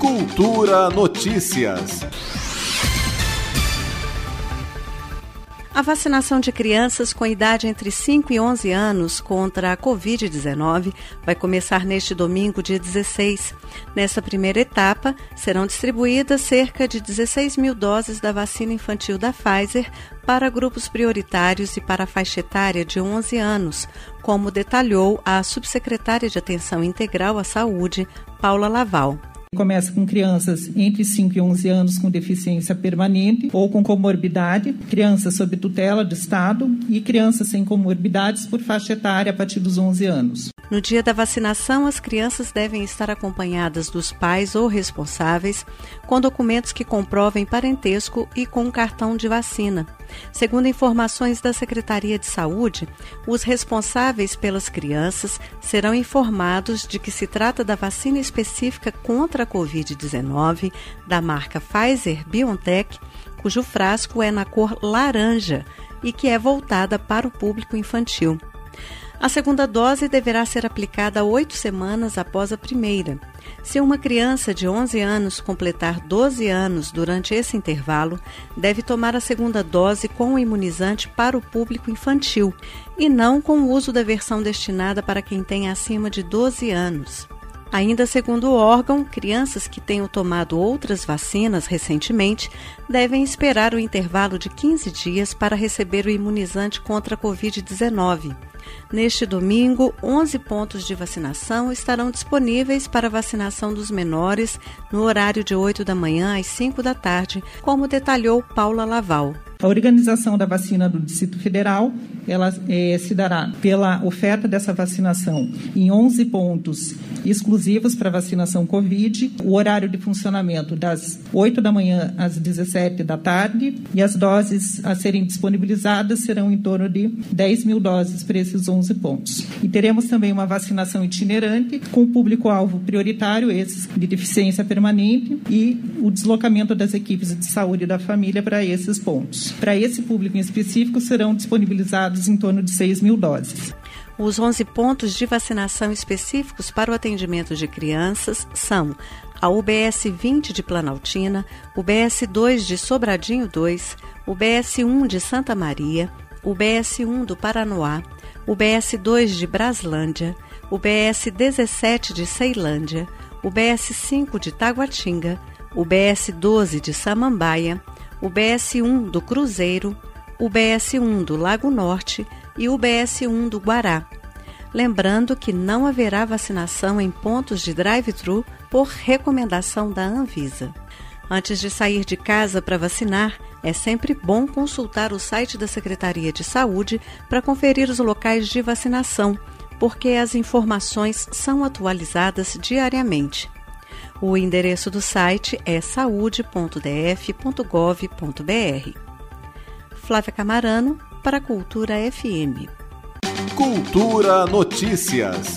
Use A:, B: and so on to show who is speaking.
A: Cultura Notícias.
B: A vacinação de crianças com idade entre 5 e 11 anos contra a Covid-19 vai começar neste domingo, dia 16. Nessa primeira etapa, serão distribuídas cerca de 16 mil doses da vacina infantil da Pfizer para grupos prioritários e para a faixa etária de 11 anos, como detalhou a subsecretária de Atenção Integral à Saúde, Paula Laval.
C: Começa com crianças entre 5 e 11 anos com deficiência permanente ou com comorbidade, crianças sob tutela do Estado e crianças sem comorbidades por faixa etária a partir dos 11 anos.
B: No dia da vacinação, as crianças devem estar acompanhadas dos pais ou responsáveis com documentos que comprovem parentesco e com um cartão de vacina. Segundo informações da Secretaria de Saúde, os responsáveis pelas crianças serão informados de que se trata da vacina específica contra a Covid-19 da marca Pfizer BioNTech, cujo frasco é na cor laranja e que é voltada para o público infantil. A segunda dose deverá ser aplicada oito semanas após a primeira. Se uma criança de 11 anos completar 12 anos durante esse intervalo, deve tomar a segunda dose com o imunizante para o público infantil e não com o uso da versão destinada para quem tem acima de 12 anos. Ainda segundo o órgão, crianças que tenham tomado outras vacinas recentemente devem esperar o intervalo de 15 dias para receber o imunizante contra a Covid-19. Neste domingo, 11 pontos de vacinação estarão disponíveis para vacinação dos menores no horário de 8 da manhã às 5 da tarde, como detalhou Paula Laval.
C: A organização da vacina do Distrito Federal, ela é, se dará pela oferta dessa vacinação em 11 pontos exclusivos para vacinação Covid, o horário de funcionamento das 8 da manhã às 17 da tarde e as doses a serem disponibilizadas serão em torno de 10 mil doses para esses 11 pontos. E teremos também uma vacinação itinerante com o público-alvo prioritário, esses de deficiência permanente, e o deslocamento das equipes de saúde da família para esses pontos. Para esse público em específico, serão disponibilizados em torno de 6 mil doses.
B: Os 11 pontos de vacinação específicos para o atendimento de crianças são a UBS 20 de Planaltina, o BS 2 de Sobradinho 2, o BS 1 de Santa Maria, o BS 1 do Paranoá, o BS 2 de Braslândia, o BS 17 de Ceilândia, o BS 5 de Taguatinga, o BS 12 de Samambaia, o BS1 do Cruzeiro, o BS1 do Lago Norte e o BS1 do Guará. Lembrando que não haverá vacinação em pontos de drive-thru por recomendação da Anvisa. Antes de sair de casa para vacinar, é sempre bom consultar o site da Secretaria de Saúde para conferir os locais de vacinação, porque as informações são atualizadas diariamente. O endereço do site é saude.df.gov.br. Flávia Camarano, para a Cultura FM.
A: Cultura Notícias.